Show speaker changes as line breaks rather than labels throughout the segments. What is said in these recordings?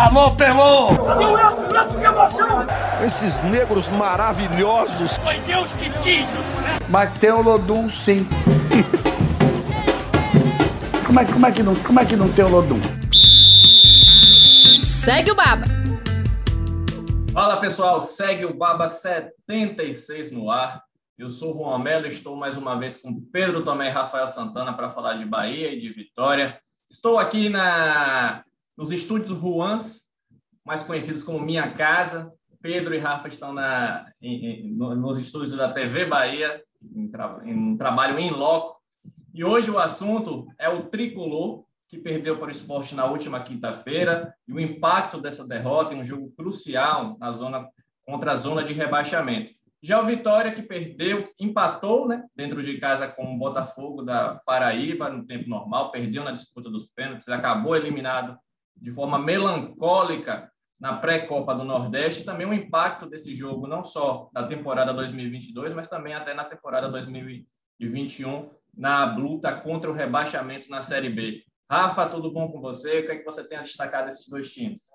Alô, Pelô!
Esses negros maravilhosos.
Foi Deus que quis!
Mas tem o Lodum, sim. como, é, como, é que não, como é que não tem o Lodum?
Segue o Baba.
Fala pessoal, segue o Baba 76 no ar. Eu sou o Juan Melo, estou mais uma vez com Pedro Tomé e Rafael Santana para falar de Bahia e de Vitória. Estou aqui na, nos estúdios Juans, mais conhecidos como Minha Casa. Pedro e Rafa estão na, em, em, nos estúdios da TV Bahia, em, tra, em um trabalho em loco. E hoje o assunto é o tricolor, que perdeu para o esporte na última quinta-feira, e o impacto dessa derrota em um jogo crucial na zona contra a zona de rebaixamento. Já o Vitória, que perdeu, empatou né, dentro de casa com o Botafogo da Paraíba no tempo normal, perdeu na disputa dos pênaltis, acabou eliminado de forma melancólica na pré-copa do Nordeste. Também o impacto desse jogo, não só da temporada 2022, mas também até na temporada 2021, na luta contra o rebaixamento na Série B. Rafa, tudo bom com você? O que é que você tem a destacar desses dois times?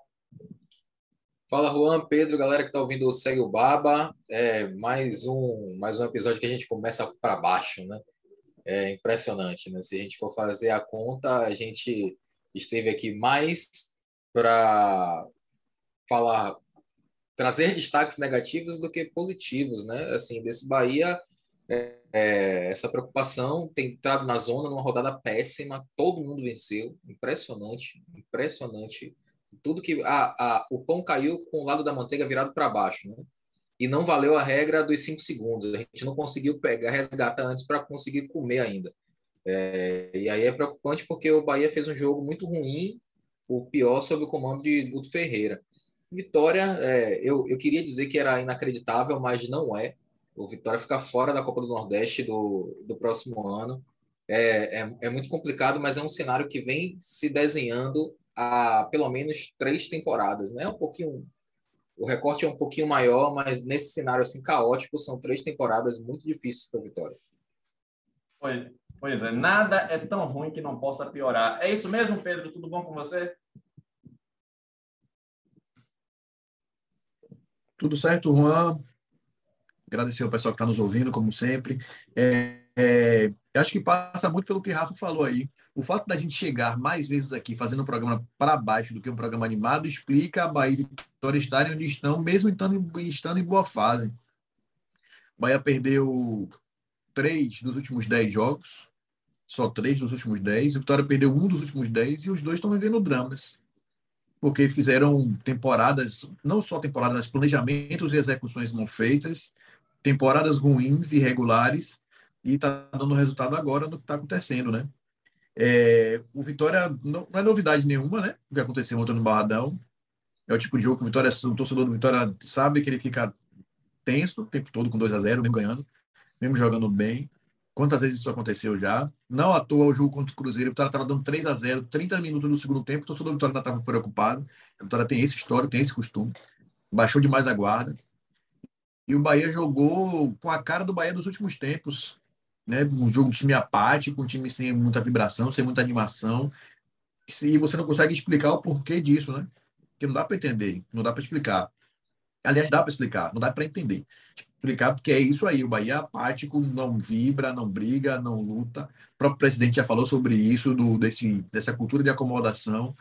Fala, Juan, Pedro, galera que está ouvindo o Segue o Baba. É mais um, mais um episódio que a gente começa para baixo, né? É impressionante, né? Se a gente for fazer a conta, a gente esteve aqui mais para falar, trazer destaques negativos do que positivos, né? Assim, desse Bahia, é, é, essa preocupação tem entrado na zona numa rodada péssima, todo mundo venceu, impressionante, impressionante tudo que a, a, o pão caiu com o lado da manteiga virado para baixo, né? E não valeu a regra dos cinco segundos. A gente não conseguiu pegar, resgatar antes para conseguir comer ainda. É, e aí é preocupante porque o Bahia fez um jogo muito ruim, o pior sob o comando de Guto Ferreira. Vitória, é, eu, eu queria dizer que era inacreditável, mas não é. O Vitória ficar fora da Copa do Nordeste do, do próximo ano é, é, é muito complicado, mas é um cenário que vem se desenhando há pelo menos três temporadas, né? Um pouquinho, o recorte é um pouquinho maior, mas nesse cenário assim caótico são três temporadas muito difíceis para a Vitória.
Pois, pois é, nada é tão ruim que não possa piorar. É isso mesmo, Pedro? Tudo bom com você?
Tudo certo, Juan. Agradecer ao pessoal que está nos ouvindo, como sempre. É, é, acho que passa muito pelo que Rafa falou aí o fato da gente chegar mais vezes aqui fazendo um programa para baixo do que um programa animado explica a Bahia e Vitória estarem onde estão, mesmo estando, estando em boa fase. Bahia perdeu três dos últimos dez jogos, só três dos últimos dez. O Vitória perdeu um dos últimos dez e os dois estão vivendo dramas. Porque fizeram temporadas, não só temporadas, planejamentos e execuções mal feitas, temporadas ruins, irregulares, e está dando resultado agora no que está acontecendo, né? É, o Vitória não, não, é novidade nenhuma, né? O que aconteceu ontem no Barradão. É o tipo de jogo que o Vitória, o torcedor do Vitória sabe que ele fica tenso o tempo todo com 2 a 0 mesmo ganhando, mesmo jogando bem. Quantas vezes isso aconteceu já? Não à toa o jogo contra o Cruzeiro, o Vitória estava dando 3 a 0 30 minutos no segundo tempo, o torcedor do Vitória ainda estava preocupado. O Vitória tem esse histórico, tem esse costume. Baixou demais a guarda. E o Bahia jogou com a cara do Bahia dos últimos tempos né? Um jogo de time apático, um time sem muita vibração, sem muita animação. E você não consegue explicar o porquê disso, né? Que não dá para entender, não dá para explicar. Aliás, dá para explicar, não dá para entender. Explicar porque é isso aí, o Bahia é apático, não vibra, não briga, não luta. O próprio presidente já falou sobre isso, do, desse, dessa cultura de acomodação.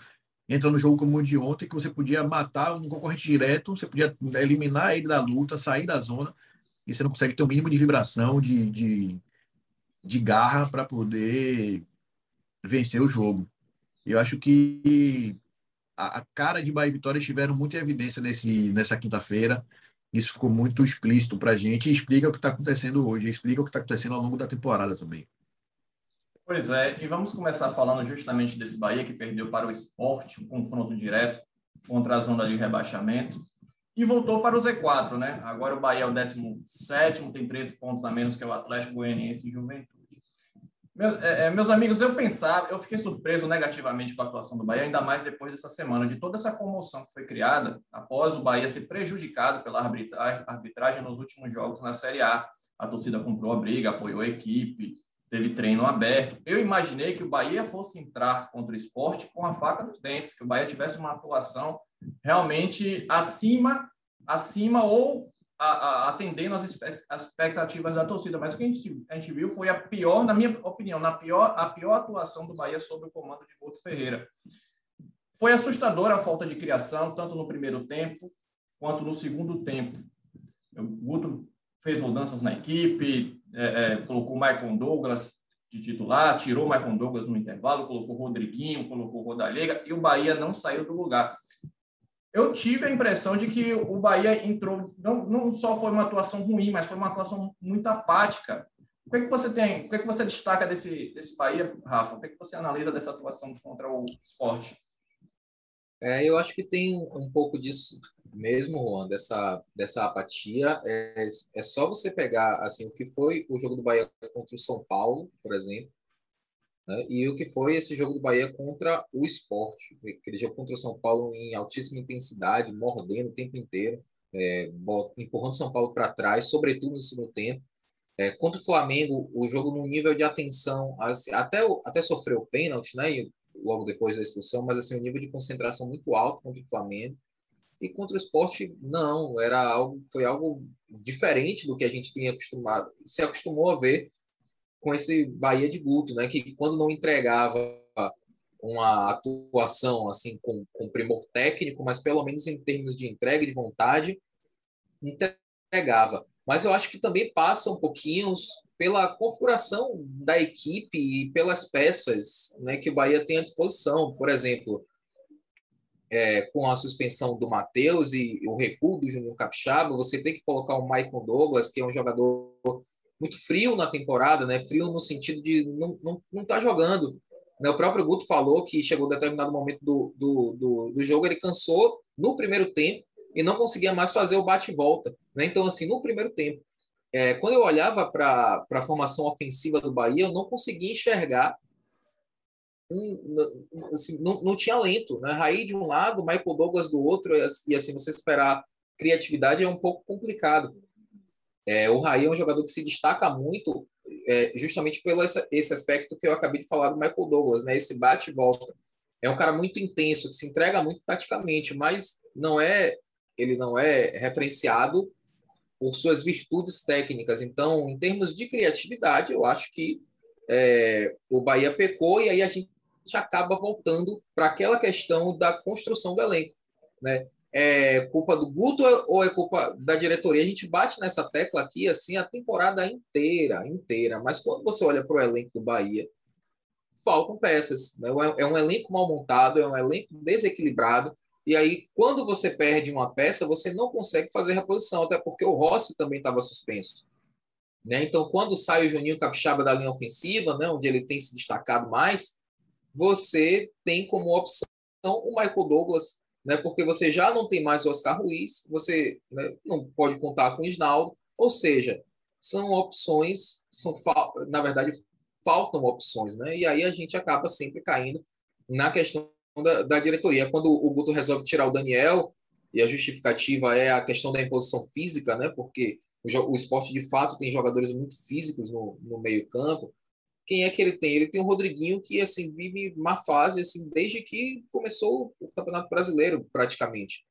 Entra no jogo como o de ontem, que você podia matar um concorrente direto, você podia eliminar ele da luta, sair da zona, e você não consegue ter o um mínimo de vibração, de, de, de garra para poder vencer o jogo. Eu acho que a, a cara de Bahia e Vitória estiveram muito em evidência nesse, nessa quinta-feira. Isso ficou muito explícito para a gente e explica o que está acontecendo hoje, explica o que está acontecendo ao longo da temporada também.
Pois é, e vamos começar falando justamente desse Bahia que perdeu para o esporte, um confronto direto contra a zona de rebaixamento e voltou para o Z4, né? Agora o Bahia é o 17, tem 13 pontos a menos que o Atlético Goianiense e Juventude. Meu, é, é, meus amigos, eu pensava, eu fiquei surpreso negativamente com a atuação do Bahia, ainda mais depois dessa semana, de toda essa comoção que foi criada após o Bahia ser prejudicado pela arbitragem, arbitragem nos últimos jogos na Série A. A torcida comprou a briga, apoiou a equipe, teve treino aberto. Eu imaginei que o Bahia fosse entrar contra o esporte com a faca nos dentes, que o Bahia tivesse uma atuação realmente acima, acima ou a, a, atendendo às expectativas da torcida. Mas o que a gente, a gente viu foi a pior, na minha opinião, na pior, a pior atuação do Bahia sob o comando de Guto Ferreira. Foi assustadora a falta de criação, tanto no primeiro tempo quanto no segundo tempo. O Guto fez mudanças na equipe, é, é, colocou Michael Douglas de titular, tirou Michael Douglas no intervalo, colocou Rodriguinho, colocou Rodalega e o Bahia não saiu do lugar. Eu tive a impressão de que o Bahia entrou, não, não só foi uma atuação ruim, mas foi uma atuação muito apática. O que, é que você tem, o que, é que você destaca desse, desse Bahia, Rafa? O que, é que você analisa dessa atuação contra o esporte?
É, eu acho que tem um pouco disso mesmo, Juan, dessa, dessa apatia. É, é só você pegar assim o que foi o jogo do Bahia contra o São Paulo, por exemplo, né, e o que foi esse jogo do Bahia contra o esporte. Aquele jogo contra o São Paulo em altíssima intensidade, mordendo o tempo inteiro, é, empurrando São Paulo para trás, sobretudo no segundo tempo. É, contra o Flamengo, o jogo no nível de atenção, até, até sofreu pênalti, né? E logo depois da expulsão, mas assim, um nível de concentração muito alto contra o Flamengo. E contra o esporte, não, era algo, foi algo diferente do que a gente tinha acostumado, se acostumou a ver com esse Bahia de Guto, né? Que quando não entregava uma atuação assim com, com primor técnico, mas pelo menos em termos de entrega de vontade, entregava. Mas eu acho que também passa um pouquinho pela configuração da equipe e pelas peças né, que o Bahia tem à disposição. Por exemplo, é, com a suspensão do Matheus e o recuo do Júnior Capixaba, você tem que colocar o Maicon Douglas, que é um jogador muito frio na temporada, né? frio no sentido de não não, não tá jogando. Né? O próprio Guto falou que chegou a determinado momento do, do, do, do jogo, ele cansou no primeiro tempo e não conseguia mais fazer o bate-volta. Né? Então, assim, no primeiro tempo, é, quando eu olhava para a formação ofensiva do Bahia, eu não conseguia enxergar. Um, assim, não, não tinha lento. Né? Raí de um lado, Michael Douglas do outro, e assim, você esperar criatividade é um pouco complicado. É, o Raí é um jogador que se destaca muito é, justamente pelo esse, esse, aspecto que eu acabei de falar do Michael Douglas, né? esse bate e volta. É um cara muito intenso, que se entrega muito taticamente, mas não é ele não é referenciado por suas virtudes técnicas. Então, em termos de criatividade, eu acho que é, o Bahia pecou e aí a gente acaba voltando para aquela questão da construção do elenco. Né? É culpa do Guto ou é culpa da diretoria? A gente bate nessa tecla aqui assim a temporada inteira, inteira. Mas quando você olha para o elenco do Bahia, faltam peças. Né? É um elenco mal montado, é um elenco desequilibrado. E aí, quando você perde uma peça, você não consegue fazer reposição, até porque o Rossi também estava suspenso. Né? Então, quando sai o Juninho Capixaba da linha ofensiva, né, onde ele tem se destacado mais, você tem como opção o Michael Douglas, né, porque você já não tem mais o Oscar Ruiz, você né, não pode contar com o Isnaldo, ou seja, são opções, são na verdade faltam opções, né? E aí a gente acaba sempre caindo na questão da, da diretoria. Quando o Guto resolve tirar o Daniel, e a justificativa é a questão da imposição física, né? porque o, o esporte de fato tem jogadores muito físicos no, no meio-campo. Quem é que ele tem? Ele tem o Rodriguinho, que assim vive uma fase assim, desde que começou o Campeonato Brasileiro, praticamente.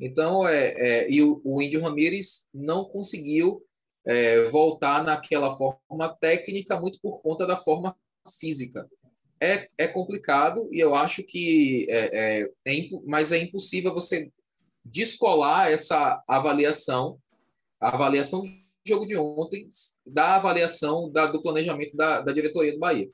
Então, é, é e o, o Índio Ramírez não conseguiu é, voltar naquela forma técnica, muito por conta da forma física é, é complicado e eu acho que é, é, é, mas é impossível você descolar essa avaliação, a avaliação jogo de ontem, da avaliação da, do planejamento da, da diretoria do Bahia.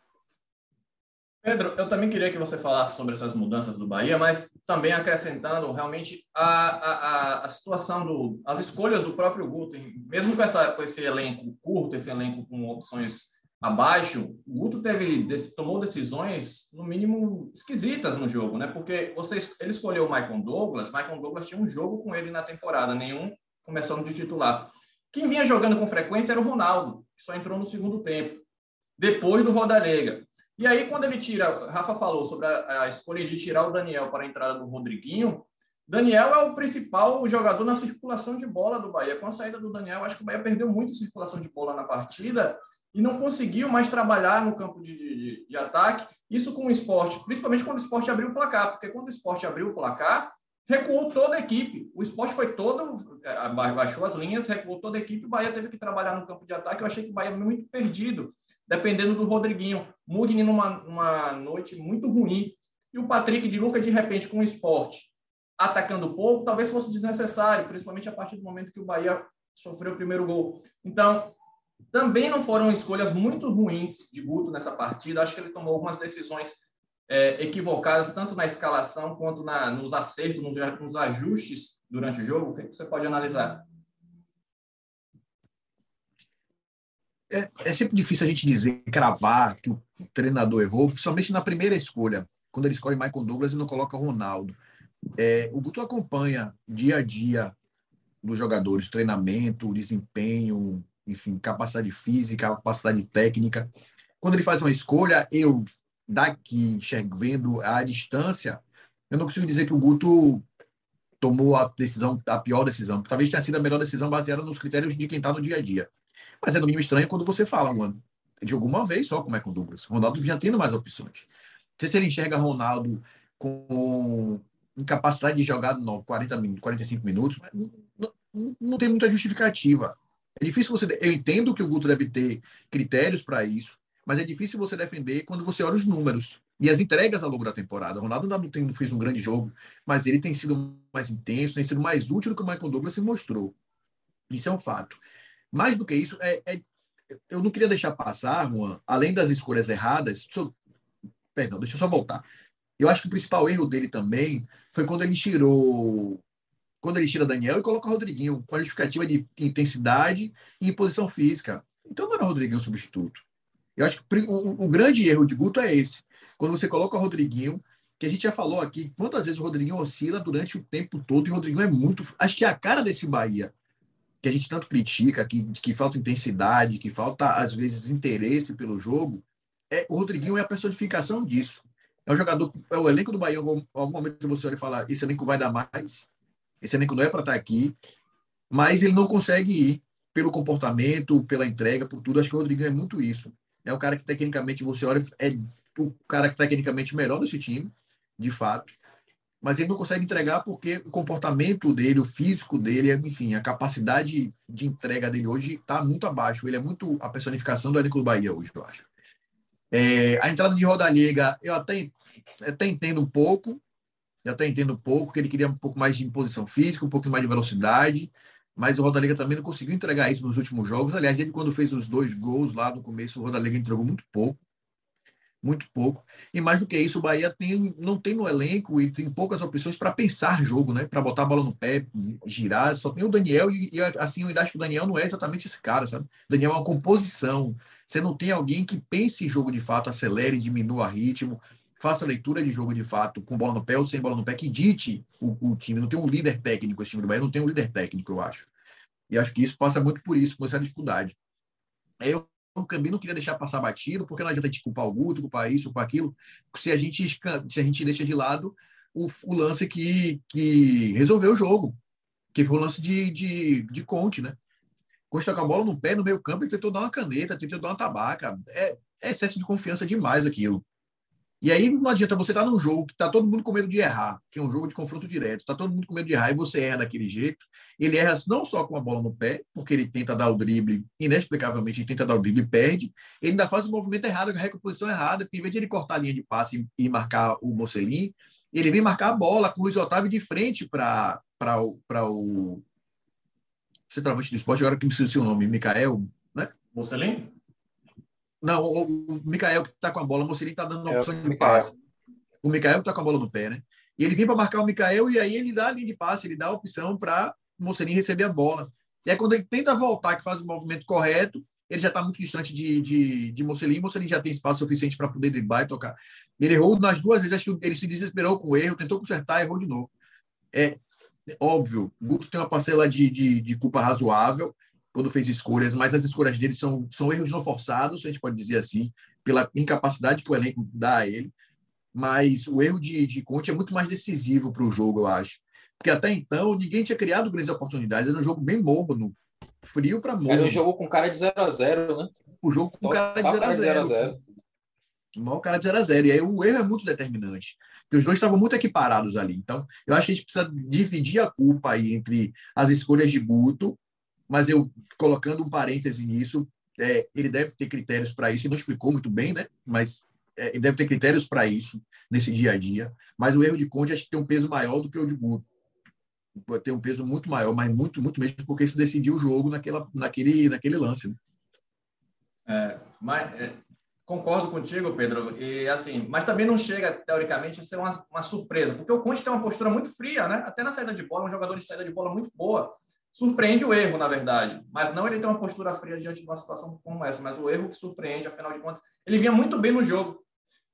Pedro, eu também queria que você falasse sobre essas mudanças do Bahia, mas também acrescentando realmente a, a, a situação do, as escolhas do próprio Guto, mesmo com, essa, com esse elenco curto, esse elenco com opções abaixo, o Guto teve, tomou decisões, no mínimo, esquisitas no jogo, né? Porque você, ele escolheu o Michael Douglas, Michael Douglas tinha um jogo com ele na temporada, nenhum começando de titular. Quem vinha jogando com frequência era o Ronaldo, que só entrou no segundo tempo, depois do Rodalega. E aí, quando ele tira, Rafa falou sobre a, a escolha de tirar o Daniel para a entrada do Rodriguinho, Daniel é o principal jogador na circulação de bola do Bahia. Com a saída do Daniel, acho que o Bahia perdeu muito circulação de bola na partida e não conseguiu mais trabalhar no campo de, de, de, ataque. Isso com o esporte, principalmente quando o esporte abriu o placar, porque quando o esporte abriu o placar, recuou toda a equipe. O esporte foi todo, é, baixou as linhas, recuou toda a equipe. O Bahia teve que trabalhar no campo de ataque. Eu achei que o Bahia muito perdido, dependendo do Rodriguinho. Mugni numa, numa noite muito ruim. E o Patrick de Luca, de repente, com o esporte atacando pouco, talvez fosse desnecessário, principalmente a partir do momento que o Bahia sofreu o primeiro gol. Então, também não foram escolhas muito ruins de Guto nessa partida. Acho que ele tomou algumas decisões é, equivocadas, tanto na escalação quanto na, nos acertos, nos, nos, ajustes durante o jogo? O que você pode analisar?
É, é, sempre difícil a gente dizer, cravar que o treinador errou, principalmente na primeira escolha, quando ele escolhe Michael Douglas e não coloca Ronaldo. É, o Guto acompanha dia a dia dos jogadores, treinamento, desempenho, enfim, capacidade física, capacidade técnica. Quando ele faz uma escolha, eu daqui, vendo a distância, eu não consigo dizer que o Guto tomou a decisão, a pior decisão. Talvez tenha sido a melhor decisão baseada nos critérios de quem está no dia a dia. Mas é no mínimo estranho quando você fala, mano, de alguma vez só como é com o Douglas. Ronaldo vinha tendo mais opções. Não sei se ele enxerga Ronaldo com incapacidade de jogar no 40 minutos, 45 minutos, não, não, não tem muita justificativa. É difícil você. Eu entendo que o Guto deve ter critérios para isso, mas é difícil você defender quando você olha os números e as entregas ao longo da temporada. O Ronaldo não, tem, fez um grande jogo, mas ele tem sido mais intenso, tem sido mais útil do que o Michael Douglas se mostrou. Isso é um fato. Mais do que isso, é, é eu não queria deixar passar, Juan, além das escolhas erradas. Deixa eu, perdão, deixa eu só voltar. Eu acho que o principal erro dele também foi quando ele tirou. Quando ele tira Daniel e coloca Rodriguinho, com a justificativa de intensidade e imposição física. Então não era Rodriguinho o substituto. Eu acho que o, grande erro de Guto é esse. Quando você coloca o Rodriguinho, que a gente já falou aqui, quantas vezes o Rodriguinho oscila durante o tempo todo, e o Rodriguinho é muito. Acho que é a cara desse Bahia, que a gente tanto critica, que, que falta intensidade, que falta, às vezes, interesse pelo jogo, é o Rodriguinho é a personificação disso. É um jogador, é o elenco do Bahia, em algum, algum momento você olha e fala, esse elenco vai dar mais, esse elenco não é para estar aqui, mas ele não consegue ir pelo comportamento, pela entrega, por tudo. Acho que o Rodriguinho é muito isso é o cara que tecnicamente você olha, é o cara que tecnicamente melhor desse time, de fato. Mas ele não consegue entregar porque o comportamento dele, o físico dele, enfim, a capacidade de entrega dele hoje está muito abaixo. Ele é muito a personificação do do Bahia hoje, eu acho. É, a entrada de Rodallega, eu até, até entendo um pouco, eu até entendo um pouco, que ele queria um pouco mais de imposição física, um pouco mais de velocidade, mas o Rodalega também não conseguiu entregar isso nos últimos jogos. Aliás, ele quando fez os dois gols lá no começo, o Rodalega entregou muito pouco. Muito pouco. E mais do que isso, o Bahia tem, não tem no elenco e tem poucas opções para pensar jogo, né? Para botar a bola no pé, girar. Só tem o Daniel e, e assim, eu acho que o Daniel não é exatamente esse cara, sabe? O Daniel é uma composição. Você não tem alguém que pense jogo de fato, acelere, diminua ritmo, faça leitura de jogo de fato, com bola no pé ou sem bola no pé, que dite o, o time. Não tem um líder técnico, esse time do Bahia não tem um líder técnico, eu acho. E acho que isso passa muito por isso, por essa dificuldade. Eu também não queria deixar passar batido, porque não adianta gente culpar o Guto, culpar isso, culpar aquilo, se a gente, se a gente deixa de lado o, o lance que, que resolveu o jogo, que foi o lance de, de, de Conte, né? Conte com a bola no pé, no meio campo, ele tentou dar uma caneta, tentou dar uma tabaca. É, é excesso de confiança demais aquilo. E aí não adianta você estar tá num jogo que está todo mundo com medo de errar, que é um jogo de confronto direto, está todo mundo com medo de errar e você erra daquele jeito. Ele erra não só com a bola no pé, porque ele tenta dar o drible, inexplicavelmente ele tenta dar o drible e perde, ele ainda faz o movimento errado, a recomposição errada, porque em vez de ele cortar a linha de passe e marcar o Mocelin, ele vem marcar a bola com o Luiz Otávio de frente para o, o centroavante do esporte, agora que me esqueci o nome, Mikael, né?
Mocelin?
Não, o, o Mikael que está com a bola, o Mocelin está dando uma é opção de passe. O Mikael está com a bola no pé, né? E ele vem para marcar o Mikael e aí ele dá a linha de passe, ele dá a opção para o Mocelin receber a bola. E aí quando ele tenta voltar, que faz o movimento correto, ele já está muito distante de, de, de Mocelin. Mocelin já tem espaço suficiente para poder driblar e tocar. Ele errou nas duas vezes, acho que ele se desesperou com o erro, tentou consertar, errou de novo. É óbvio, o Guto tem uma parcela de, de, de culpa razoável, quando fez escolhas, mas as escolhas dele são, são erros não forçados, a gente pode dizer assim, pela incapacidade que o elenco dá a ele. Mas o erro de, de Conte é muito mais decisivo para o jogo, eu acho. Porque até então ninguém tinha criado grandes oportunidades, era um jogo bem morno, frio para morno.
Era um jogo com cara de 0 a 0 né?
O jogo com cara de 0 a 0 O maior cara de 0 a 0 E aí o erro é muito determinante. Porque os dois estavam muito equiparados ali. Então, eu acho que a gente precisa dividir a culpa aí entre as escolhas de Guto, mas eu colocando um parêntese nisso, é, ele deve ter critérios para isso, ele não explicou muito bem, né? Mas é, ele deve ter critérios para isso nesse dia a dia. Mas o erro de Conte acho que tem um peso maior do que o de Guto. Ter um peso muito maior, mas muito, muito mesmo, porque se decidiu o jogo naquela, naquele, naquele lance. Né?
É, mas, é, concordo contigo, Pedro. E assim, mas também não chega, teoricamente, a ser uma, uma surpresa, porque o Conte tem uma postura muito fria, né? Até na saída de bola, um jogador de saída de bola muito boa. Surpreende o erro, na verdade. Mas não ele tem uma postura fria diante de uma situação como essa, mas o erro que surpreende, afinal de contas, ele vinha muito bem no jogo.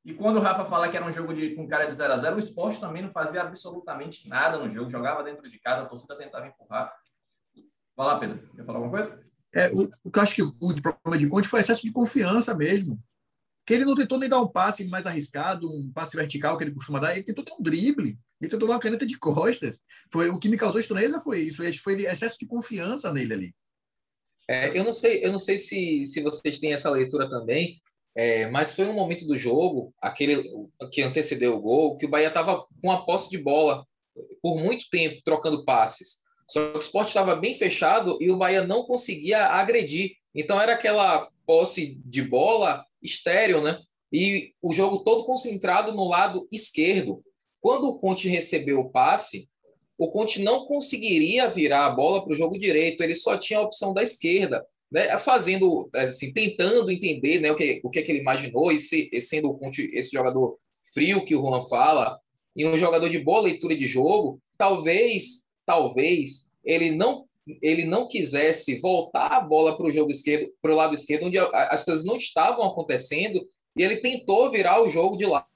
E quando o Rafa fala que era um jogo de, com cara de 0 a 0 o esporte também não fazia absolutamente nada no jogo, jogava dentro de casa, a torcida tentava empurrar. Vai lá, Pedro. Quer falar alguma coisa?
É, o, o que eu acho que o, problema de Conte foi excesso de confiança mesmo. Que ele não tentou nem dar um passe mais arriscado, um passe vertical que ele costuma dar, ele tentou ter um drible, ele tentou dar uma caneta de costas. Foi, o que me causou estranheza foi isso, foi excesso de confiança nele ali.
É, eu não sei, eu não sei se, se vocês têm essa leitura também, é, mas foi um momento do jogo, aquele que antecedeu o gol, que o Bahia estava com a posse de bola por muito tempo, trocando passes. Só que o esporte estava bem fechado e o Bahia não conseguia agredir. Então era aquela posse de bola estéreo, né? E o jogo todo concentrado no lado esquerdo. Quando o Conte recebeu o passe, o Conte não conseguiria virar a bola para o jogo direito, ele só tinha a opção da esquerda né, fazendo, assim, tentando entender né, o, que, o que, é que ele imaginou, e se, sendo esse jogador frio que o Juan fala, e um jogador de boa leitura de jogo, talvez, talvez, ele não ele não quisesse voltar a bola para o jogo esquerdo, para o lado esquerdo, onde as coisas não estavam acontecendo, e ele tentou virar o jogo de lado,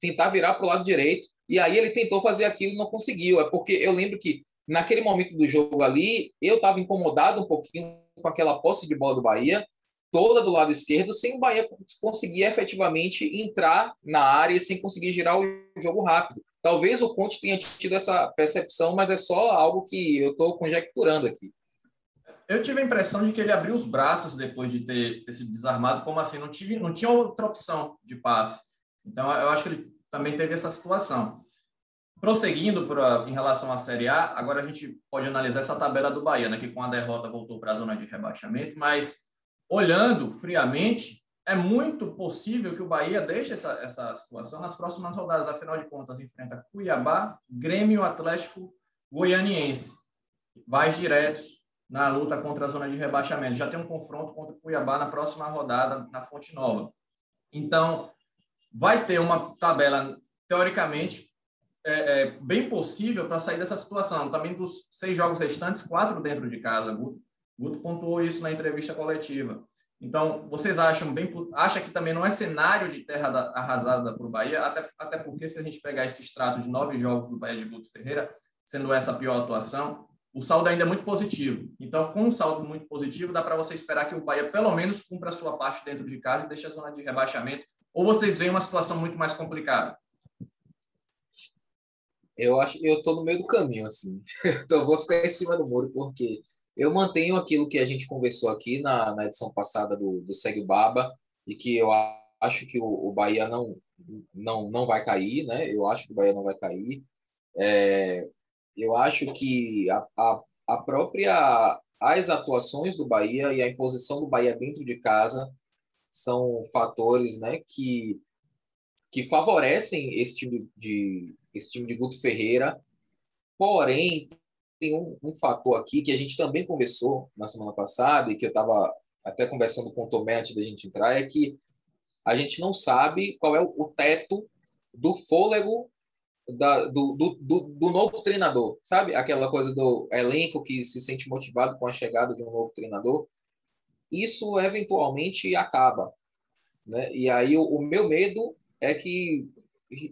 tentar virar para o lado direito, e aí ele tentou fazer aquilo e não conseguiu. É porque eu lembro que naquele momento do jogo ali, eu estava incomodado um pouquinho com aquela posse de bola do Bahia, toda do lado esquerdo, sem o Bahia conseguir efetivamente entrar na área e sem conseguir girar o jogo rápido. Talvez o Conte tenha tido essa percepção, mas é só algo que eu estou conjecturando aqui.
Eu tive a impressão de que ele abriu os braços depois de ter, ter sido desarmado, como assim? Não, tive, não tinha outra opção de passe. Então, eu acho que ele também teve essa situação. Prosseguindo pra, em relação à Série A, agora a gente pode analisar essa tabela do Bahia, né, que com a derrota voltou para a zona de rebaixamento, mas olhando friamente, é muito possível que o Bahia deixe essa, essa situação nas próximas rodadas. Afinal de contas, enfrenta Cuiabá, Grêmio Atlético Goianiense. Vai diretos na luta contra a zona de rebaixamento. Já tem um confronto contra o Cuiabá na próxima rodada na Fonte Nova. Então, vai ter uma tabela, teoricamente, é, é bem possível para sair dessa situação. Também dos seis jogos restantes, quatro dentro de casa. Guto, Guto pontuou isso na entrevista coletiva. Então, vocês acham bem, acha que também não é cenário de terra arrasada para o Bahia, até, até porque se a gente pegar esse extrato de nove jogos do Bahia de Guto Ferreira, sendo essa a pior atuação, o saldo ainda é muito positivo. Então, com um saldo muito positivo, dá para você esperar que o Bahia pelo menos cumpra a sua parte dentro de casa e deixe a zona de rebaixamento. Ou vocês veem uma situação muito mais complicada?
eu acho eu estou no meio do caminho, assim. então vou ficar em cima do muro, porque eu mantenho aquilo que a gente conversou aqui na, na edição passada do, do Segue Baba, e que eu acho que o, o Bahia não, não, não vai cair, né? Eu acho que o Bahia não vai cair. É, eu acho que a, a, a própria as atuações do Bahia e a imposição do Bahia dentro de casa são fatores né, que, que favorecem esse time de, esse time de Guto Ferreira. Porém, tem um, um, fator aqui que a gente também conversou na semana passada e que eu estava até conversando com o Tomé antes da gente entrar, é que a gente não sabe qual é o, teto do fôlego da, do, do, do, do, novo treinador, sabe? Aquela coisa do elenco que se sente motivado com a chegada de um novo treinador. Isso eventualmente acaba. Né? E aí o, o meu medo é que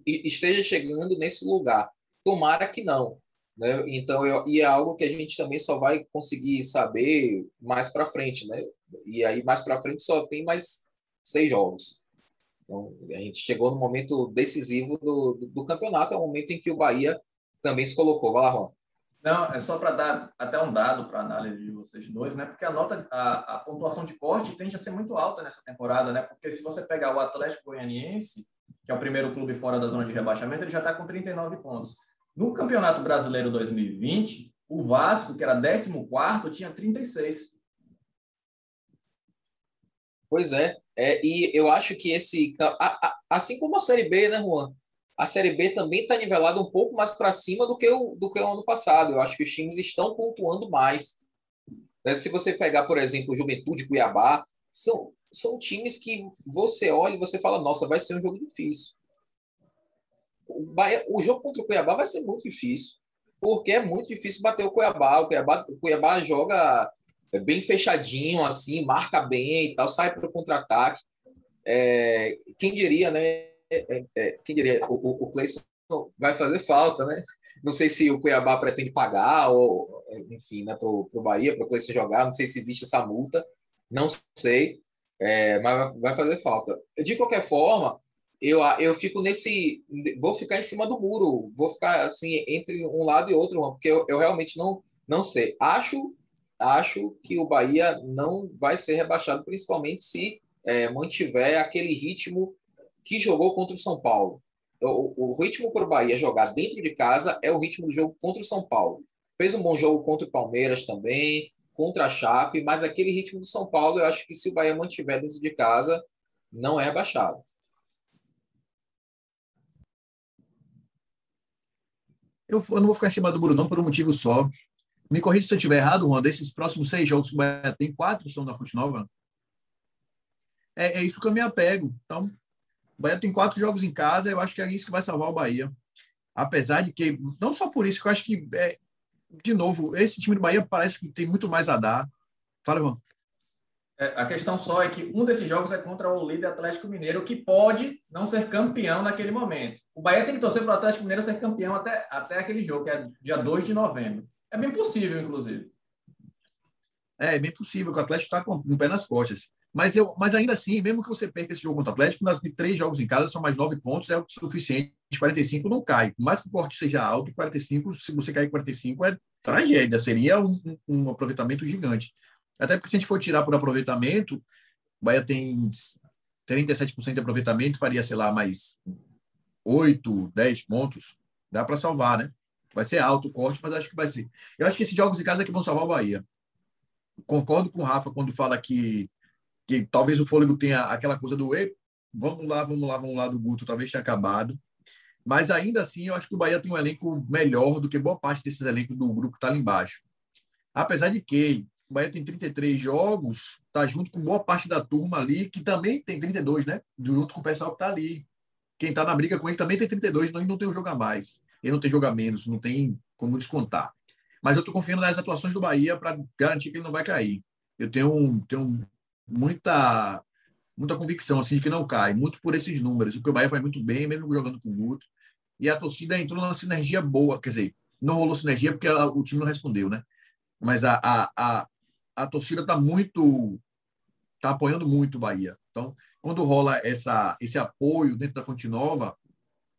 esteja chegando nesse lugar. Tomara que não. Né? Então, eu, e é algo que a gente também só vai conseguir saber mais para frente, né? E aí mais para frente só tem mais seis jogos. Então, a gente chegou no momento decisivo do, do, campeonato, é o momento em que o Bahia também se colocou. Vai lá, Juan.
Não, é só para dar até um dado para análise de vocês dois, né? Porque a nota, a, a, pontuação de corte tende a ser muito alta nessa temporada, né? Porque se você pegar o Atlético Goianiense, que é o primeiro clube fora da zona de rebaixamento, ele já está com 39 pontos. No Campeonato Brasileiro 2020, o Vasco, que era 14 tinha 36.
Pois é, é, e eu acho que esse. Assim como a Série B, né, Juan? A Série B também está nivelada um pouco mais para cima do que, o, do que o ano passado. Eu acho que os times estão pontuando mais. É, se você pegar, por exemplo, Juventude Cuiabá, são, são times que você olha e você fala, nossa, vai ser um jogo difícil. O, Bahia, o jogo contra o Cuiabá vai ser muito difícil, porque é muito difícil bater o Cuiabá. O Cuiabá, o Cuiabá joga é bem fechadinho, assim, marca bem e tal, sai para o contra-ataque. É, quem diria, né? É, é, é quem diria, o, o, o vai fazer falta, né? Não sei se o Cuiabá pretende pagar, ou, enfim, né, para o Bahia, para o Cleison jogar, não sei se existe essa multa, não sei, é, mas vai fazer falta. De qualquer forma, eu, eu fico nesse. Vou ficar em cima do muro, vou ficar assim, entre um lado e outro, porque eu, eu realmente não, não sei. Acho acho que o Bahia não vai ser rebaixado, principalmente se é, mantiver aquele ritmo que jogou contra o São Paulo. O, o ritmo para o Bahia jogar dentro de casa é o ritmo do jogo contra o São Paulo. Fez um bom jogo contra o Palmeiras também, contra a Chape, mas aquele ritmo do São Paulo, eu acho que se o Bahia mantiver dentro de casa, não é rebaixado.
Eu, eu não vou ficar em cima do Bruno por um motivo só. Me corrija se eu estiver errado, Juan. Desses próximos seis jogos que o Bahia tem, quatro são da Fonte Nova. É, é, isso que eu me apego. Então, o Bahia tem quatro jogos em casa. Eu acho que é isso que vai salvar o Bahia. Apesar de que, não só por isso, que eu acho que, é, de novo, esse time do Bahia parece que tem muito mais a dar. Fala, Juan.
É, a questão só é que um desses jogos é contra o líder Atlético Mineiro, que pode não ser campeão naquele momento. O Bahia tem que torcer para o Atlético Mineiro ser campeão até, até aquele jogo, que é dia 2 de novembro. É bem possível, inclusive.
É, é bem possível que o Atlético está com o pé nas costas. Mas, eu, mas ainda assim, mesmo que você perca esse jogo contra o Atlético, nas três jogos em casa são mais nove pontos, é o suficiente. 45 não cai. Por mais que o corte seja alto, 45, se você cair 45, é tragédia. Seria um, um, um aproveitamento gigante. Até porque se a gente for tirar por aproveitamento, o Bahia tem 37% de aproveitamento, faria, sei lá, mais 8, 10 pontos. Dá para salvar, né? Vai ser alto o corte, mas acho que vai ser. Eu acho que esses jogos em casa é que vão salvar o Bahia. Concordo com o Rafa quando fala que, que talvez o fôlego tenha aquela coisa do vamos lá, vamos lá, vamos lá do Guto, talvez tenha acabado. Mas ainda assim, eu acho que o Bahia tem um elenco melhor do que boa parte desses elencos do grupo que está ali embaixo. Apesar de que o Bahia tem 33 jogos, está junto com boa parte da turma ali, que também tem 32, né? Junto com o pessoal que está ali. Quem está na briga com ele também tem 32, não, não tem um jogo a mais ele não tem jogo a menos, não tem como descontar. Mas eu estou confiando nas atuações do Bahia para garantir que ele não vai cair. Eu tenho, tenho muita muita convicção assim de que não cai, muito por esses números. O que o Bahia vai muito bem, mesmo jogando com o Guto. E a torcida entrou numa sinergia boa, quer dizer, não rolou sinergia porque a, o time não respondeu, né? Mas a, a, a, a torcida está muito está apoiando muito o Bahia. Então, quando rola essa, esse apoio dentro da Fonte Nova,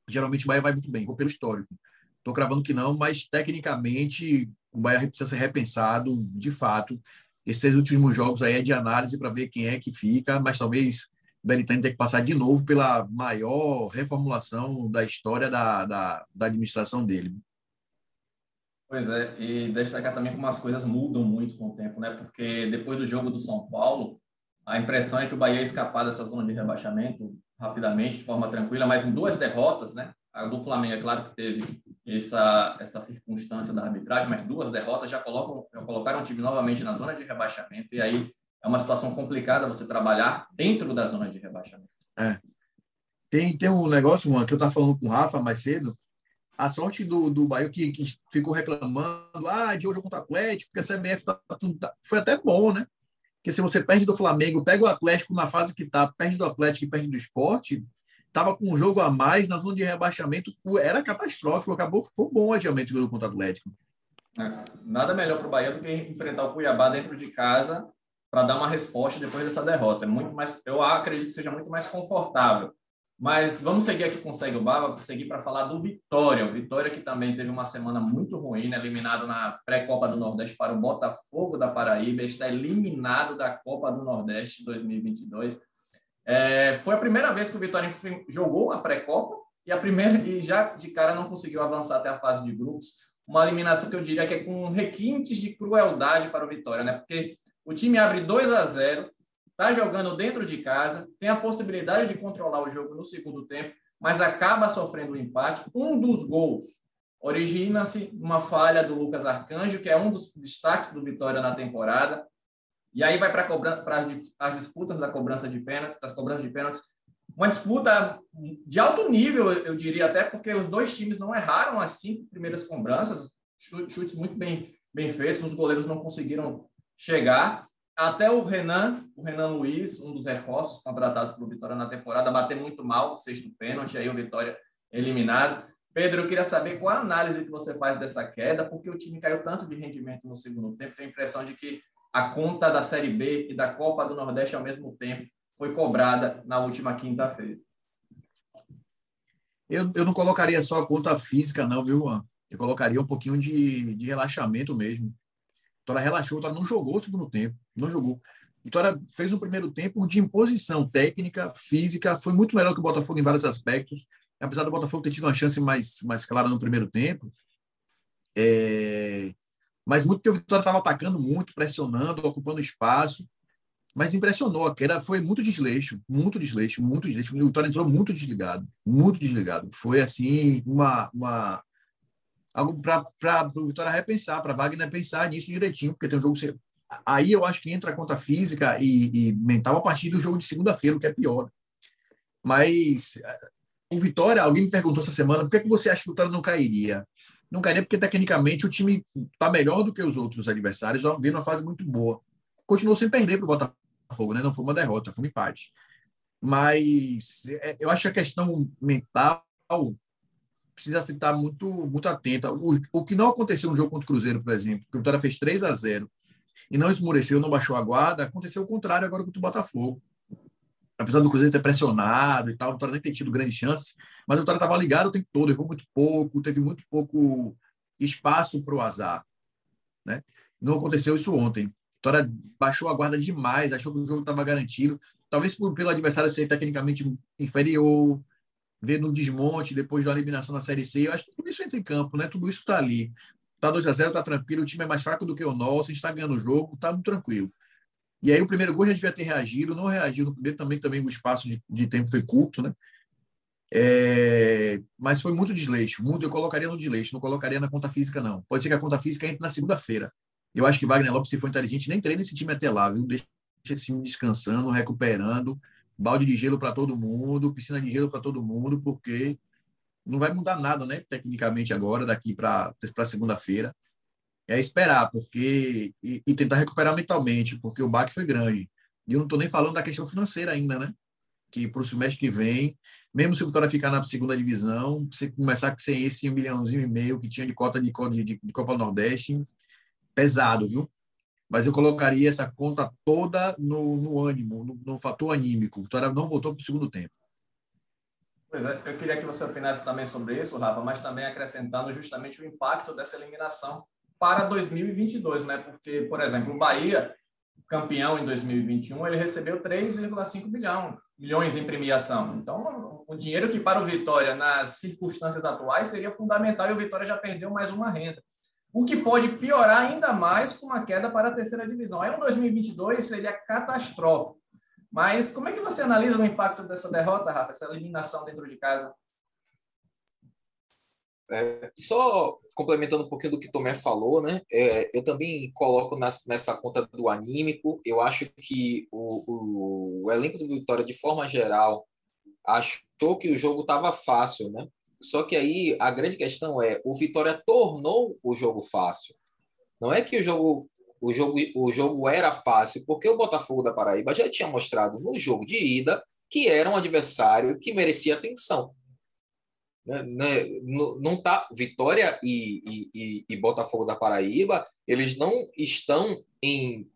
geralmente o Bahia vai muito bem, vou pelo histórico. Estou cravando que não, mas tecnicamente o Bahia precisa ser repensado, de fato. Esses últimos jogos aí é de análise para ver quem é que fica, mas talvez Belitani tenha que passar de novo pela maior reformulação da história da, da, da administração dele.
Pois é, e destacar também como as coisas mudam muito com o tempo, né? Porque depois do jogo do São Paulo, a impressão é que o Bahia ia escapar dessa zona de rebaixamento rapidamente, de forma tranquila, mas em duas derrotas, né? A do Flamengo, é claro que teve essa, essa circunstância da arbitragem, mas duas derrotas já, colocam, já colocaram o time novamente na zona de rebaixamento, e aí é uma situação complicada você trabalhar dentro da zona de rebaixamento.
É. Tem, tem um negócio, mano, que eu estava falando com o Rafa mais cedo, a sorte do, do Bahia que, que ficou reclamando, ah, de hoje contra o Atlético, porque a CBF tá, tá, foi até bom, né? que se você perde do Flamengo, pega o Atlético na fase que está, perde do Atlético e perde do esporte, estava com um jogo a mais na zona de rebaixamento, era catastrófico, acabou, foi um bom adiamento do contra o Atlético.
É, nada melhor para o Bahia do que enfrentar o Cuiabá dentro de casa para dar uma resposta depois dessa derrota. É muito mais, eu acredito que seja muito mais confortável Mas vamos seguir aqui com o Segue o Baba, seguir para falar do Vitória. O Vitória que também teve uma semana muito ruim, né? eliminado na pré-Copa do Nordeste para o Botafogo da Paraíba, está eliminado da Copa do Nordeste 2022. É, foi a primeira vez que o Vitória jogou a pré-Copa e a primeira e já de cara não conseguiu avançar até a fase de grupos. Uma eliminação que eu diria que é com requintes de crueldade para o Vitória, né? Porque o time abre 2 a 0 está jogando dentro de casa, tem a possibilidade de controlar o jogo no segundo tempo, mas acaba sofrendo um empate. Um dos gols origina-se uma falha do Lucas Arcanjo, que é um dos destaques do Vitória na temporada. E aí vai para as disputas da cobrança de pênalti, das cobranças de pênaltis. Uma disputa de alto nível, eu diria até, porque os dois times não erraram as cinco primeiras cobranças, chutes muito bem, bem feitos, os goleiros não conseguiram chegar. Até o Renan, o Renan Luiz, um dos reforços contratados pelo Vitória na temporada, bateu muito mal, sexto pênalti, aí o Vitória eliminado. Pedro, eu queria saber qual a análise que você faz dessa queda, porque o time caiu tanto de rendimento no segundo tempo, tenho a impressão de que a conta da Série B e da Copa do Nordeste ao mesmo tempo foi cobrada na última quinta-feira.
Eu, eu não colocaria só a conta física, não, viu, Juan? Eu colocaria um pouquinho de, de relaxamento mesmo. Vitória relaxou, Vitória não jogou o segundo tempo, não jogou. Vitória fez um primeiro tempo de imposição técnica, física, foi muito melhor que o Botafogo em vários aspectos. Apesar do Botafogo ter tido uma chance mais, mais clara no primeiro tempo, é... mas muito que o Vitória estava atacando muito, pressionando, ocupando espaço, mas impressionou. A queda foi muito desleixo, muito desleixo, muito desleixo. O Vitória entrou muito desligado, muito desligado. Foi assim uma, uma algo para o Vitória repensar, para Wagner pensar nisso direitinho, porque tem um jogo. Aí eu acho que entra a conta física e, e mental a partir do jogo de segunda-feira, o que é pior. Mas o Vitória, alguém me perguntou essa semana, por que, é que você acha que o Vitória não cairia? Não cairia porque, tecnicamente, o time está melhor do que os outros adversários, vem numa fase muito boa. Continuou sem perder para o Botafogo, né? não foi uma derrota, foi um empate. Mas é, eu acho que a questão mental precisa ficar muito, muito atenta. O, o que não aconteceu no jogo contra o Cruzeiro, por exemplo, que o Vitória fez 3 a 0 e não esmoreceu, não baixou a guarda, aconteceu o contrário agora contra o Botafogo. Apesar do Cruzeiro ter pressionado e tal, o Vitória nem ter tido grandes chances, mas o Vitória estava ligado o tempo todo, errou muito pouco, teve muito pouco espaço para o azar. Né? Não aconteceu isso ontem. A Vitória baixou a guarda demais, achou que o jogo estava garantido. Talvez por, pelo adversário ser tecnicamente inferior, ver no desmonte depois da eliminação na Série C. Eu acho que tudo isso entra em campo, né? Tudo isso está ali. Tá 2 a 0 tá tranquilo, o time é mais fraco do que o nosso, a gente está ganhando o jogo, tá muito tranquilo. E aí o primeiro gol já devia ter reagido, não reagiu no primeiro também, também o espaço de, de tempo foi curto, né? É, mas foi muito desleixo, muito, eu colocaria no desleixo, não colocaria na conta física, não. Pode ser que a conta física entre na segunda-feira. Eu acho que Wagner Lopes, se for inteligente, nem treina esse time até lá, viu? Deixa esse time descansando, recuperando, balde de gelo para todo mundo, piscina de gelo para todo mundo, porque não vai mudar nada, né, tecnicamente agora, daqui para segunda-feira. É esperar, porque e, e, tentar recuperar mentalmente, porque o baque foi grande. E eu não estou nem falando da questão financeira ainda, né? Que para o semestre que vem, mesmo se o Vitória ficar na segunda divisão, você começar sem esse um milhãozinho e meio que tinha de cota de, de, de Copa Nordeste, pesado, viu? mas eu colocaria essa conta toda no, no ânimo, no, no, fator anímico. O Vitória não voltou para o segundo tempo.
Pois é, eu queria que você opinasse também sobre isso, Rafa, mas também acrescentando justamente o impacto dessa eliminação para 2022, né? Porque, por exemplo, o Bahia, campeão em 2021, ele recebeu 3,5 bilhão, milhões em premiação. Então, o dinheiro que para o Vitória nas circunstâncias atuais seria fundamental e o Vitória já perdeu mais uma renda o que pode piorar ainda mais com uma queda para a terceira divisão. Aí um 2022 seria catastrófico. Mas como é que você analisa o impacto dessa derrota, Rafa, essa eliminação dentro de casa?
É, só complementando um pouquinho do que Tomé falou, né? É, eu também coloco nas, nessa conta do anímico. Eu acho que o, o, o elenco do Vitória, de forma geral, achou que o jogo estava fácil, né? Só que aí a grande questão é o Vitória tornou o jogo fácil. Não é que o jogo o jogo o jogo era fácil, porque o Botafogo da Paraíba já tinha mostrado no jogo de ida que era um adversário que merecia atenção. Né, né, não tá Vitória e, e, e, Botafogo da Paraíba, eles não estão em,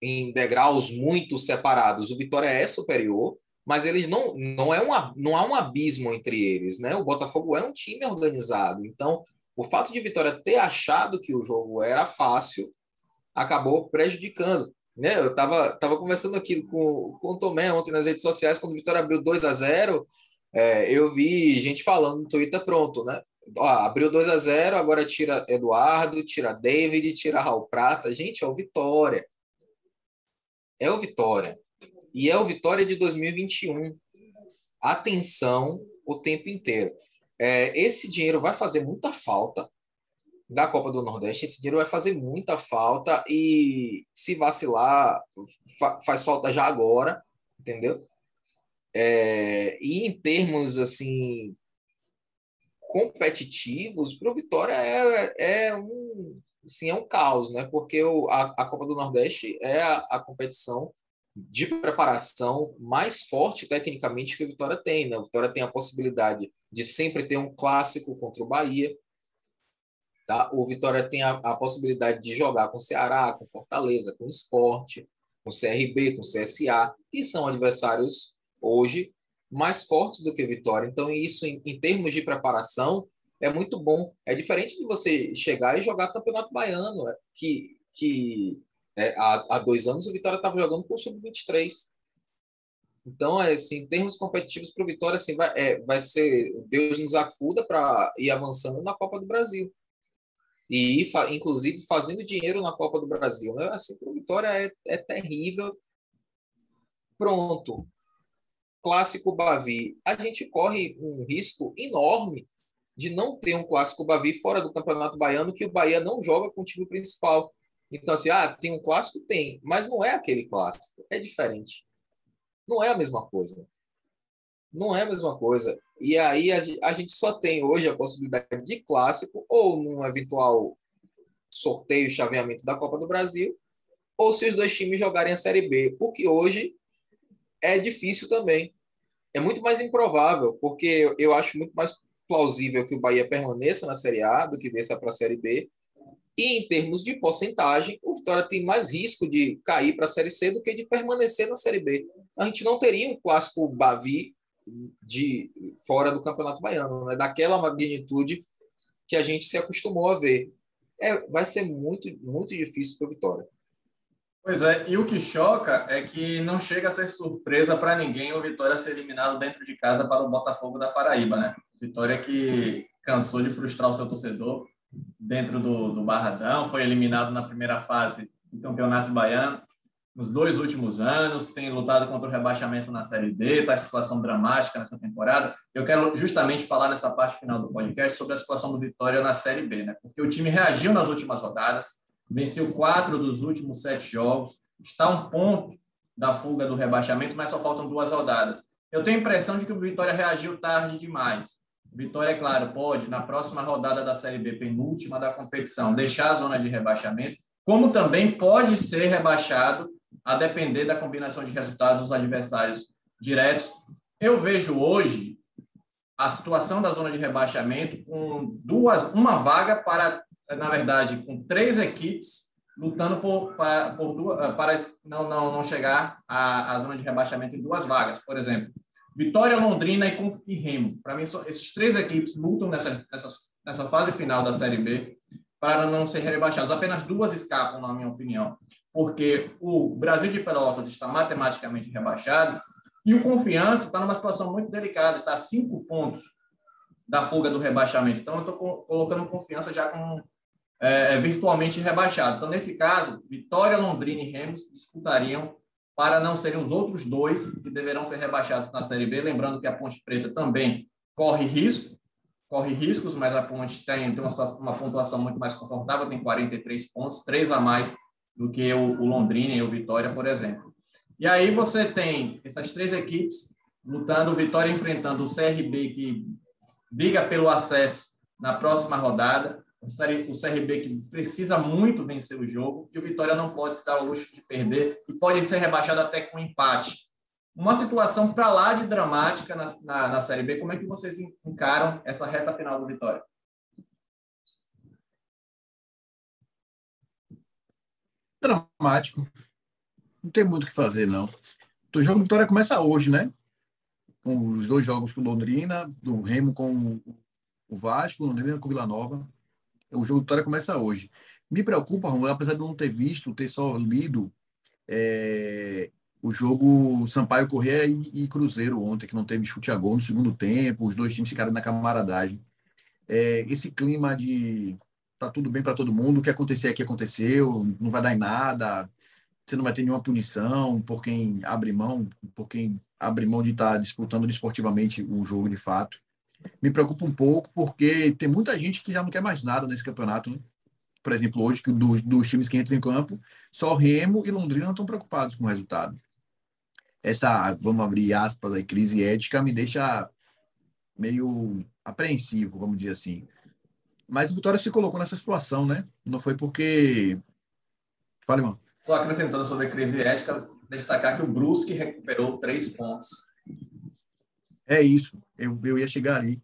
em degraus muito separados. O Vitória é superior, mas eles não não é um não há um abismo entre eles, né? O Botafogo é um time organizado, então o fato de Vitória ter achado que o jogo era fácil acabou prejudicando. Né? Eu estava tava conversando aqui com, com o Tomé ontem nas redes sociais, quando o Vitória abriu 2 a 0 é, eu vi gente falando no Twitter, pronto, né? Ó, abriu 2 a 0 agora tira Eduardo, tira David, tira Raul Prata. Gente, é o Vitória. É o Vitória. E é o Vitória de 2021. Atenção o tempo inteiro. É, esse dinheiro vai fazer muita falta da Copa do Nordeste. Esse dinheiro vai fazer muita falta e se vacilar, fa faz falta já agora, entendeu? É, e em termos assim competitivos, para o Vitória é, é um assim, é um caos, né? Porque o, a, a Copa do Nordeste é a, a competição de preparação mais forte tecnicamente que o Vitória tem. Né? O Vitória tem a possibilidade de sempre ter um clássico contra o Bahia. Tá? O Vitória tem a, a possibilidade de jogar com Ceará, com Fortaleza, com Esporte, com CRB, com CSA, que são adversários hoje mais fortes do que Vitória. Então, isso, em, em termos de preparação, é muito bom. É diferente de você chegar e jogar Campeonato Baiano, é, que, que é, há, há dois anos o Vitória estava jogando com o Sub-23. Então, é, assim, em termos competitivos para o Vitória, assim, vai, é, vai ser Deus nos acuda para ir avançando na Copa do Brasil. E, inclusive, fazendo dinheiro na Copa do Brasil. Né? Assim, o Vitória é, é terrível. Pronto. Clássico Bavi. A gente corre um risco enorme de não ter um clássico Bavi fora do Campeonato Baiano, que o Bahia não joga com o time principal. Então, assim, ah, tem um clássico? Tem, mas não é aquele clássico, é diferente. Não é a mesma coisa. Não é a mesma coisa. E aí a gente só tem hoje a possibilidade de clássico, ou num eventual sorteio, chaveamento da Copa do Brasil, ou se os dois times jogarem a Série B, porque hoje é difícil também. É muito mais improvável, porque eu acho muito mais plausível que o Bahia permaneça na Série A do que desça para a Série B. E em termos de porcentagem, o Vitória tem mais risco de cair para a Série C do que de permanecer na Série B. A gente não teria um clássico Bavi de fora do Campeonato Baiano, né? daquela magnitude que a gente se acostumou a ver. É, vai ser muito, muito difícil para o Vitória.
Pois é, e o que choca é que não chega a ser surpresa para ninguém o Vitória ser eliminado dentro de casa para o Botafogo da Paraíba, né? Vitória que cansou de frustrar o seu torcedor dentro do, do Barradão, foi eliminado na primeira fase do Campeonato Baiano nos dois últimos anos, tem lutado contra o rebaixamento na Série D, está em situação dramática nessa temporada. Eu quero justamente falar nessa parte final do podcast sobre a situação do Vitória na Série B, né? porque o time reagiu nas últimas rodadas, venceu quatro dos últimos sete jogos, está um ponto da fuga do rebaixamento, mas só faltam duas rodadas. Eu tenho a impressão de que o Vitória reagiu tarde demais. Vitória, é claro, pode, na próxima rodada da Série B, penúltima da competição, deixar a zona de rebaixamento, como também pode ser rebaixado a depender da combinação de resultados dos adversários diretos. Eu vejo hoje a situação da zona de rebaixamento com duas, uma vaga para, na verdade, com três equipes lutando por, para, por duas, para não, não, não chegar à, à zona de rebaixamento em duas vagas. Por exemplo, Vitória, Londrina e, e Remo. Para mim, esses três equipes lutam nessa, nessa, nessa fase final da Série B para não ser rebaixados. Apenas duas escapam, na minha opinião, porque o Brasil de Pelotas está matematicamente rebaixado e o Confiança está numa situação muito delicada, está a cinco pontos da fuga do rebaixamento. Então, eu estou colocando Confiança já como é, virtualmente rebaixado. Então, nesse caso, Vitória, Londrina e Remo disputariam para não serem os outros dois que deverão ser rebaixados na Série B. Lembrando que a Ponte Preta também corre risco, corre riscos, mas a Ponte tem, tem uma, situação, uma pontuação muito mais confortável, tem 43 pontos, três a mais do que o, o Londrina e o Vitória, por exemplo. E aí você tem essas três equipes lutando, o Vitória enfrentando o CRB, que briga pelo acesso na próxima rodada, o CRB que precisa muito vencer o jogo e o Vitória não pode se dar ao luxo de perder e pode ser rebaixado até com empate. Uma situação para lá de dramática na, na, na, Série B. Como é que vocês encaram essa reta final do Vitória?
Dramático. Não tem muito o que fazer, não. O jogo do Vitória começa hoje, né? com os dois jogos com Londrina, do Remo com o Vasco, Londrina com Vila Nova. O jogo de Vitória começa hoje. Me preocupa, Romulo, apesar de não ter visto, ter só lido é, o jogo Sampaio Corrêa e, e, Cruzeiro ontem, que não teve chute a gol no segundo tempo, os dois times ficaram na camaradagem. É, esse clima de tá tudo bem para todo mundo, o que acontecer aqui aconteceu, não vai dar em nada, você não vai ter nenhuma punição por quem abre mão, por quem abre mão de estar tá disputando esportivamente o jogo de fato. Me preocupa um pouco porque tem muita gente que já não quer mais nada nesse campeonato, né? Por exemplo, hoje, que dos, dos times que entram em campo, só Remo e Londrina estão preocupados com o resultado. Essa, vamos abrir aspas aí, crise ética me deixa meio apreensivo, vamos dizer assim. Mas o Vitória se colocou nessa situação, né? Não foi porque. Fale, mano.
Só acrescentando sobre a crise ética, destacar que o Brusque recuperou três pontos.
É isso, eu, eu ia chegar ali.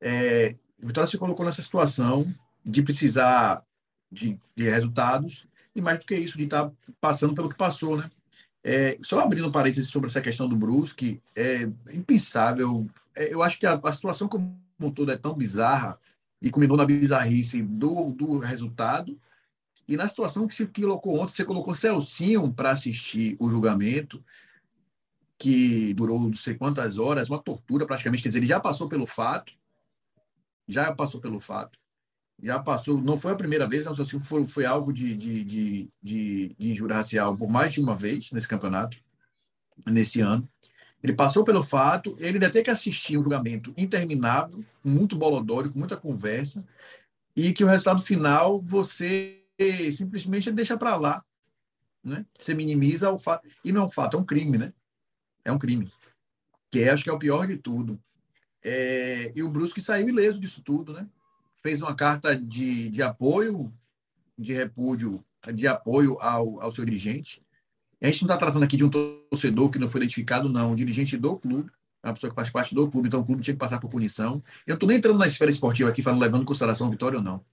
É, o Vitória se colocou nessa situação de precisar de, de resultados e mais do que isso, de estar tá passando pelo que passou, né? É, só abrindo parênteses sobre essa questão do Brusque, é impensável. É, eu acho que a, a situação como um todo é tão bizarra e culminou na bizarrice do, do resultado. E na situação que se colocou ontem, você colocou Celcinho para assistir o julgamento, que durou não sei quantas horas, uma tortura praticamente. Quer dizer, ele já passou pelo fato, já passou pelo fato, já passou, não foi a primeira vez, não, Celcinho foi, foi alvo de, de, de, de, de injúria racial por mais de uma vez nesse campeonato, nesse ano. Ele passou pelo fato, ele ainda tem que assistir um julgamento interminável, muito bolodório, com muita conversa, e que o resultado final você simplesmente deixa para lá. Né? Você minimiza o fato. E não é um fato, é um crime, né? É um crime. Que é, acho que é o pior de tudo. É... E o Brusque saiu ileso disso tudo, né? Fez uma carta de, de apoio, de repúdio, de apoio ao, ao seu dirigente a gente não está tratando aqui de um torcedor que não foi identificado, não. Um dirigente do clube, uma pessoa que faz parte do clube, então o clube tinha que passar por punição. Eu não estou nem entrando na esfera esportiva aqui, falando, levando em consideração a vitória ou não.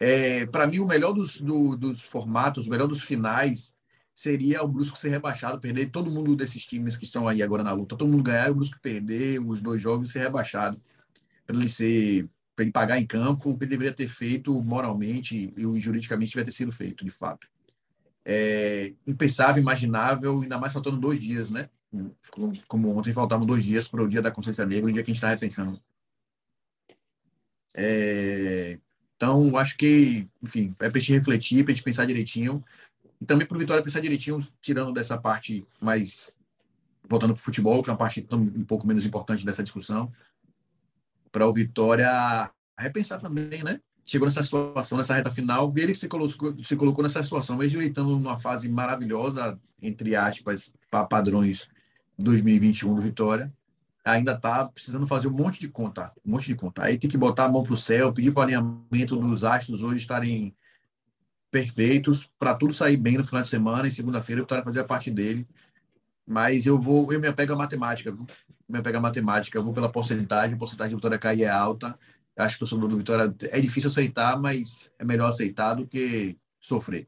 É, Para mim, o melhor dos, do, dos formatos, o melhor dos finais, seria o Brusco ser rebaixado, perder todo mundo desses times que estão aí agora na luta, todo mundo ganhar, o Brusco perder os dois jogos e ser rebaixado. Para ele ser para ele pagar em campo, ele deveria ter feito moralmente e juridicamente deveria ter sido feito, de fato é, impensável, imaginável, ainda mais faltando dois dias, né? Como ontem faltavam dois dias para o dia da consciência negra, o dia que a gente está repensando. É, então, acho que, enfim, é para a gente refletir, para a gente pensar direitinho. E também para o Vitória pensar direitinho, tirando dessa parte mais. voltando para o futebol, que é uma parte um pouco menos importante dessa discussão, para o Vitória repensar também, né? Chegou nessa situação, nessa reta final, ele se colocou, se colocou nessa situação, mesmo ele estando numa fase maravilhosa, entre aspas, para padrões 2021 do Vitória, ainda está precisando fazer um monte de conta, um monte de conta. Aí tem que botar a mão para o céu, pedir para o alinhamento dos astros hoje estarem perfeitos, para tudo sair bem no final de semana, e segunda-feira o Vitória fazer a parte dele. Mas eu vou, eu me apego à matemática, viu? me apego à matemática, eu vou pela porcentagem, a porcentagem de Vitória cair é alta, Acho que o torcedor do Vitória é difícil aceitar, mas é melhor aceitar do que sofrer.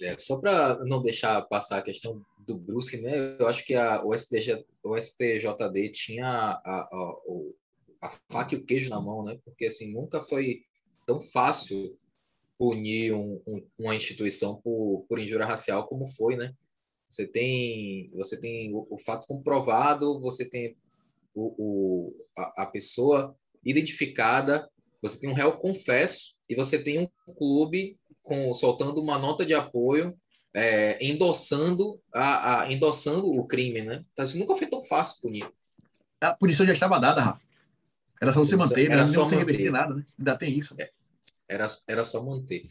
É, só para não deixar passar a questão do Brusque, né? Eu acho que a, o, STJ, o STJD tinha a, a, a, faca e o queijo na mão, né? Porque assim nunca foi tão fácil punir um, um, uma instituição por, por injúria racial como foi, né? Você tem, você tem o, o fato comprovado, você tem o, o a, a, pessoa identificada, você tem um réu confesso e você tem um clube com, soltando uma nota de apoio, é, endossando, a, a, endossando o crime, né? Então, isso nunca foi tão fácil punir.
A punição já estava dada, Rafa. Era só você manter, era só não reverter nada, né? Ainda tem isso.
É, era, era só manter.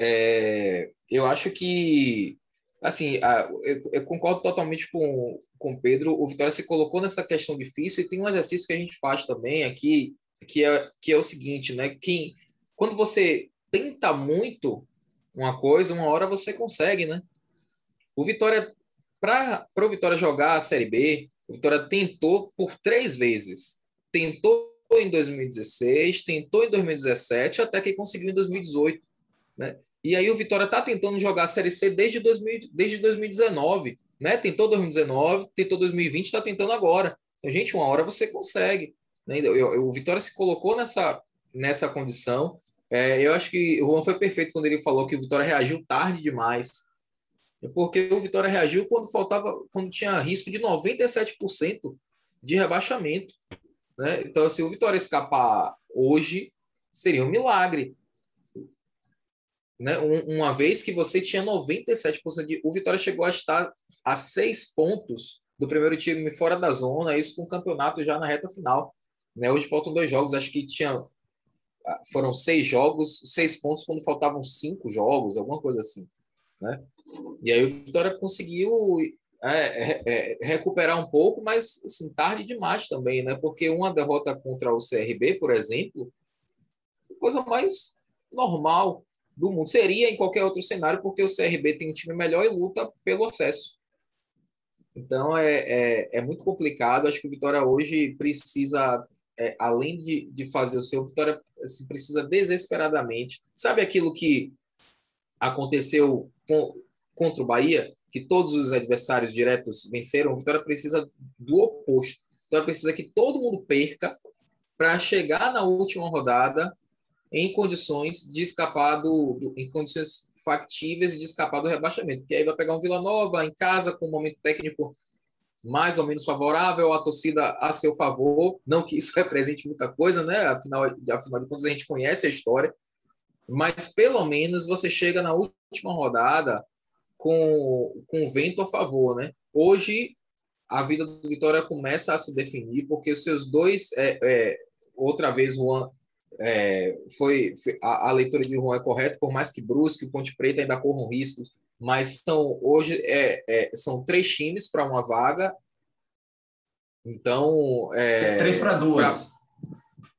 É, eu acho que assim, eu, eu, concordo totalmente com, com o Pedro. O Vitória se colocou nessa questão difícil e tem um exercício que a gente faz também aqui, que é, que é o seguinte, né? Que quando você tenta muito uma coisa, uma hora você consegue, né? O Vitória, para o Vitória jogar a Série B, o Vitória tentou por três vezes. Tentou em 2016, tentou em 2017, até que conseguiu em 2018. Né? E aí o Vitória está tentando jogar a Série C desde, 2000, desde 2019. Né? Tentou 2019, tentou 2020, está tentando agora. Então, gente, uma hora você consegue. Né? Eu, eu, o Vitória se colocou nessa, nessa condição. É, eu acho que o Juan foi perfeito quando ele falou que o Vitória reagiu tarde demais. Porque o Vitória reagiu quando faltava, quando tinha risco de 97% de rebaixamento. Né? Então, se o Vitória escapar hoje, seria um milagre. Né? Um, uma vez que você tinha 97% de. O Vitória chegou a estar a seis pontos do primeiro time fora da zona, isso com o campeonato já na reta final. Né? Hoje faltam dois jogos, acho que tinha. Ah, foram seis jogos, seis pontos quando faltavam cinco jogos, alguma coisa assim. Né? E aí o Vitória conseguiu é, é, é, recuperar um pouco, mas assim, tarde demais também, né? Porque uma derrota contra o CRB, por exemplo, coisa mais normal do mundo. Seria em qualquer outro cenário, porque o CRB tem um time melhor e luta pelo acesso. Então é, é, é muito complicado. Acho que o Vitória hoje precisa, é, além de, de fazer o seu, o Vitória assim, precisa desesperadamente. Sabe aquilo que aconteceu com, contra o Bahia? Que todos os adversários diretos venceram. O Vitória precisa do oposto. O Vitória precisa que todo mundo perca para chegar na última rodada em condições de escapar do, em condições factíveis de escapar do rebaixamento, porque aí vai pegar um Vila Nova em casa com um momento técnico mais ou menos favorável, a torcida a seu favor, não que isso represente muita coisa, né? Afinal, afinal de contas a gente conhece a história, mas pelo menos você chega na última rodada com, com vento a favor, né? Hoje a vida do Vitória começa a se definir porque os seus dois, é, é, outra vez o é, foi, foi a, a, leitura de Juan é correta, por mais que Brusque e Ponte Preta ainda corram riscos, mas são hoje é, é são três times para uma vaga. Então é,
três para duas.
Pra,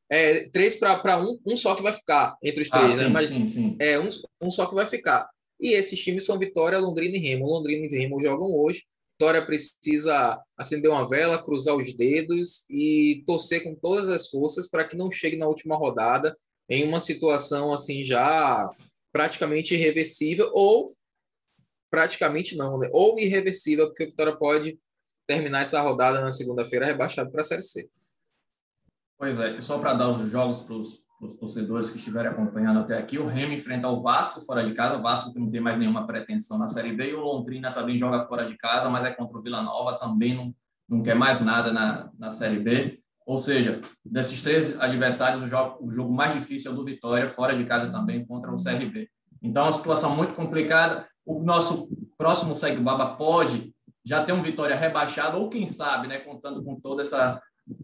é três para um, um só que vai ficar entre os três,
ah,
né?
Sim,
mas
sim, sim.
é um, um só que vai ficar. E esses times são Vitória, Londrina e Remo. Londrina e Remo jogam hoje. Vitória precisa acender uma vela, cruzar os dedos e torcer com todas as forças para que não chegue na última rodada em uma situação assim já praticamente irreversível ou praticamente não, né? ou irreversível, porque o Vitória pode terminar essa rodada na segunda-feira rebaixado para a Série C.
Pois é, e só para dar os jogos para os os torcedores que estiverem acompanhando até aqui, o Remo enfrenta o Vasco fora de casa, o Vasco que não tem mais nenhuma pretensão na Série B, e o Londrina também joga fora de casa, mas é contra o Vila Nova, também não, não quer mais nada na, na Série B. Ou seja, desses três adversários, o jogo, o jogo mais difícil é o do Vitória, fora de casa também, contra o CRB. Então, é uma situação muito complicada. O nosso próximo Segue Baba pode já ter um Vitória rebaixado, ou quem sabe, né, contando com toda essa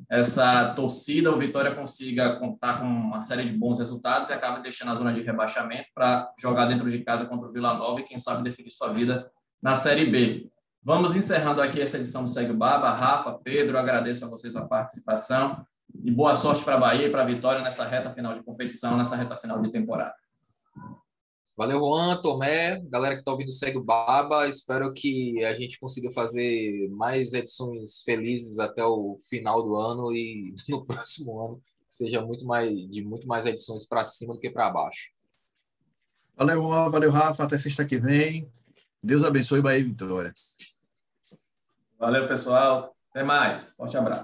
essa torcida, o Vitória consiga contar com uma série de bons resultados e acabe deixando a zona de rebaixamento para jogar dentro de casa contra o Vila Nova e, quem sabe, definir sua vida na Série B. Vamos encerrando aqui essa edição do Segue Baba. Rafa, Pedro, agradeço a vocês a participação e boa sorte para a Bahia e para a Vitória nessa reta final de competição, nessa reta final de temporada.
Valeu, Juan, Tomé, galera que está ouvindo segue o Baba. Espero que a gente consiga fazer mais edições felizes até o final do ano e no próximo ano seja muito mais de muito mais edições para cima do que para baixo.
Valeu, Juan, valeu, Rafa. Até sexta que vem. Deus abençoe Bahia e Vitória.
Valeu, pessoal. Até mais. Forte abraço.